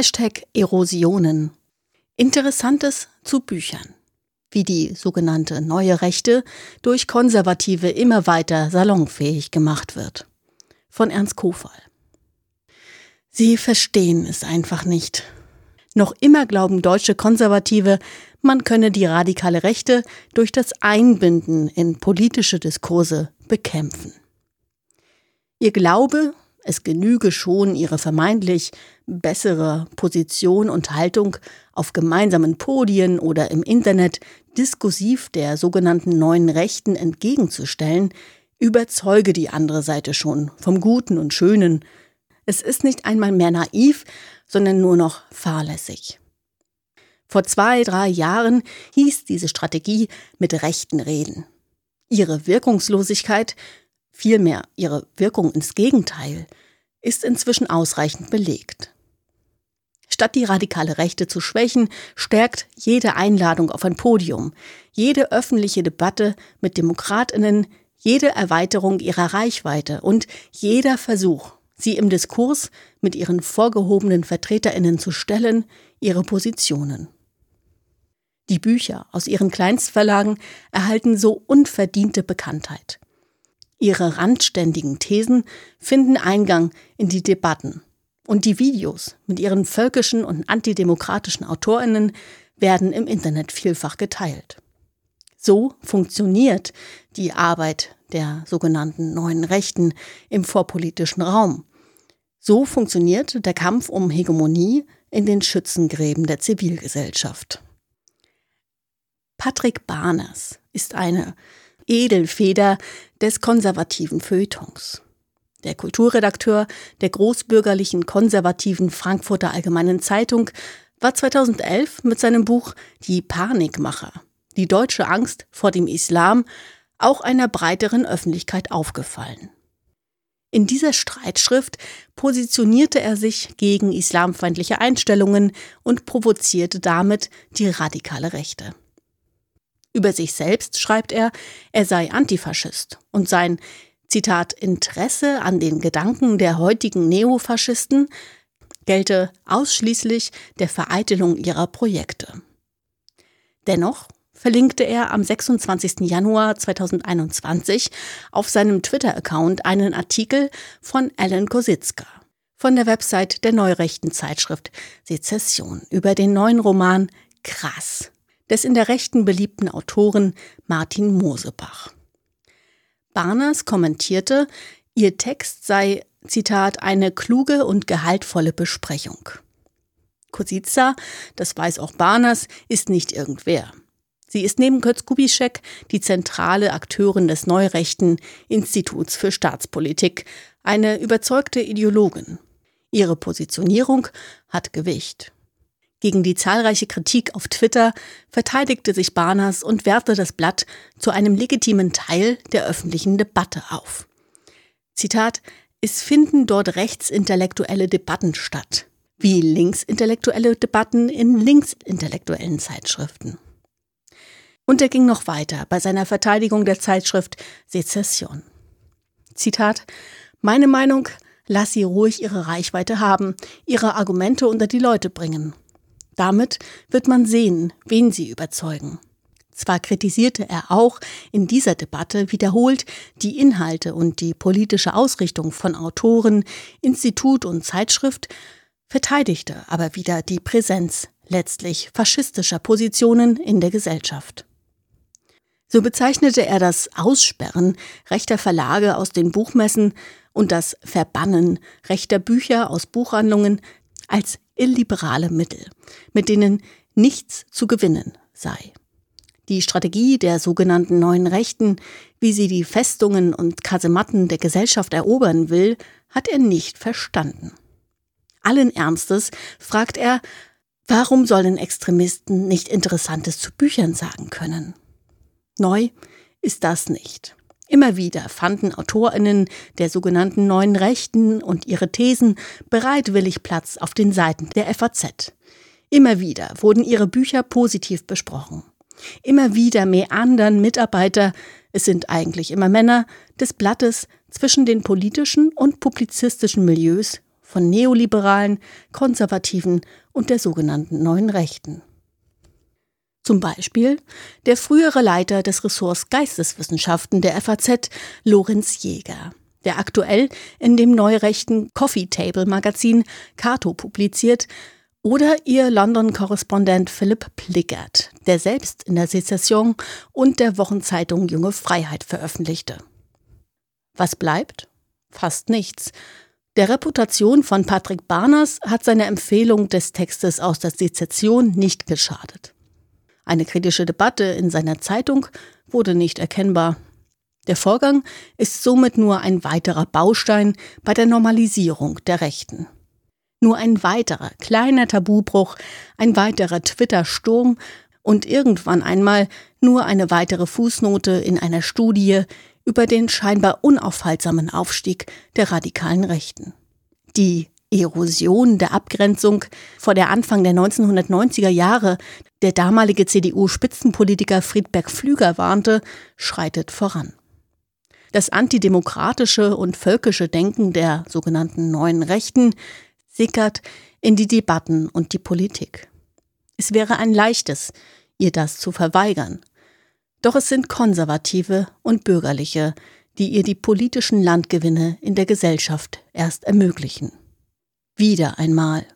Hashtag Erosionen. Interessantes zu Büchern. Wie die sogenannte neue Rechte durch Konservative immer weiter salonfähig gemacht wird. Von Ernst Kofall. Sie verstehen es einfach nicht. Noch immer glauben deutsche Konservative, man könne die radikale Rechte durch das Einbinden in politische Diskurse bekämpfen. Ihr Glaube, es genüge schon ihre vermeintlich bessere Position und Haltung auf gemeinsamen Podien oder im Internet diskursiv der sogenannten neuen Rechten entgegenzustellen, überzeuge die andere Seite schon vom Guten und Schönen. Es ist nicht einmal mehr naiv, sondern nur noch fahrlässig. Vor zwei, drei Jahren hieß diese Strategie mit Rechten reden. Ihre Wirkungslosigkeit, vielmehr ihre Wirkung ins Gegenteil, ist inzwischen ausreichend belegt. Statt die radikale Rechte zu schwächen, stärkt jede Einladung auf ein Podium, jede öffentliche Debatte mit Demokratinnen, jede Erweiterung ihrer Reichweite und jeder Versuch, sie im Diskurs mit ihren vorgehobenen Vertreterinnen zu stellen, ihre Positionen. Die Bücher aus ihren Kleinstverlagen erhalten so unverdiente Bekanntheit. Ihre randständigen Thesen finden Eingang in die Debatten. Und die Videos mit ihren völkischen und antidemokratischen Autorinnen werden im Internet vielfach geteilt. So funktioniert die Arbeit der sogenannten neuen Rechten im vorpolitischen Raum. So funktioniert der Kampf um Hegemonie in den Schützengräben der Zivilgesellschaft. Patrick Barners ist eine Edelfeder des konservativen Feuilletons. Der Kulturredakteur der großbürgerlichen konservativen Frankfurter Allgemeinen Zeitung war 2011 mit seinem Buch Die Panikmacher, die deutsche Angst vor dem Islam, auch einer breiteren Öffentlichkeit aufgefallen. In dieser Streitschrift positionierte er sich gegen islamfeindliche Einstellungen und provozierte damit die radikale Rechte. Über sich selbst schreibt er, er sei Antifaschist und sein Zitat Interesse an den Gedanken der heutigen Neofaschisten gelte ausschließlich der Vereitelung ihrer Projekte. Dennoch verlinkte er am 26. Januar 2021 auf seinem Twitter-Account einen Artikel von Alan Kositzka von der Website der neurechten Zeitschrift Sezession über den neuen Roman Krass des in der Rechten beliebten Autoren Martin Mosebach. Barners kommentierte, ihr Text sei, Zitat, eine kluge und gehaltvolle Besprechung. Kosica, das weiß auch Barners, ist nicht irgendwer. Sie ist neben Kötz Kubischek die zentrale Akteurin des neurechten Instituts für Staatspolitik, eine überzeugte Ideologin. Ihre Positionierung hat Gewicht. Gegen die zahlreiche Kritik auf Twitter verteidigte sich Barners und werfte das Blatt zu einem legitimen Teil der öffentlichen Debatte auf. Zitat Es finden dort rechtsintellektuelle Debatten statt, wie linksintellektuelle Debatten in linksintellektuellen Zeitschriften. Und er ging noch weiter bei seiner Verteidigung der Zeitschrift Sezession. Zitat Meine Meinung, lass sie ruhig ihre Reichweite haben, ihre Argumente unter die Leute bringen. Damit wird man sehen, wen sie überzeugen. Zwar kritisierte er auch in dieser Debatte wiederholt die Inhalte und die politische Ausrichtung von Autoren, Institut und Zeitschrift, verteidigte aber wieder die Präsenz letztlich faschistischer Positionen in der Gesellschaft. So bezeichnete er das Aussperren rechter Verlage aus den Buchmessen und das Verbannen rechter Bücher aus Buchhandlungen als illiberale Mittel, mit denen nichts zu gewinnen sei. Die Strategie der sogenannten neuen Rechten, wie sie die Festungen und Kasematten der Gesellschaft erobern will, hat er nicht verstanden. Allen Ernstes fragt er, warum sollen Extremisten nicht Interessantes zu Büchern sagen können? Neu ist das nicht. Immer wieder fanden Autorinnen der sogenannten neuen Rechten und ihre Thesen bereitwillig Platz auf den Seiten der FAZ. Immer wieder wurden ihre Bücher positiv besprochen. Immer wieder meandern Mitarbeiter, es sind eigentlich immer Männer, des Blattes zwischen den politischen und publizistischen Milieus von Neoliberalen, Konservativen und der sogenannten Neuen Rechten. Zum Beispiel der frühere Leiter des Ressorts Geisteswissenschaften der FAZ, Lorenz Jäger, der aktuell in dem neurechten Coffee Table Magazin Cato publiziert, oder ihr London-Korrespondent Philipp Plickert, der selbst in der Sezession und der Wochenzeitung Junge Freiheit veröffentlichte. Was bleibt? Fast nichts. Der Reputation von Patrick Barners hat seine Empfehlung des Textes aus der Sezession nicht geschadet. Eine kritische Debatte in seiner Zeitung wurde nicht erkennbar. Der Vorgang ist somit nur ein weiterer Baustein bei der Normalisierung der Rechten. Nur ein weiterer kleiner Tabubruch, ein weiterer Twitter-Sturm und irgendwann einmal nur eine weitere Fußnote in einer Studie über den scheinbar unaufhaltsamen Aufstieg der radikalen Rechten. Die Erosion der Abgrenzung, vor der Anfang der 1990er Jahre der damalige CDU-Spitzenpolitiker Friedberg Pflüger warnte, schreitet voran. Das antidemokratische und völkische Denken der sogenannten neuen Rechten sickert in die Debatten und die Politik. Es wäre ein leichtes, ihr das zu verweigern. Doch es sind Konservative und Bürgerliche, die ihr die politischen Landgewinne in der Gesellschaft erst ermöglichen. Wieder einmal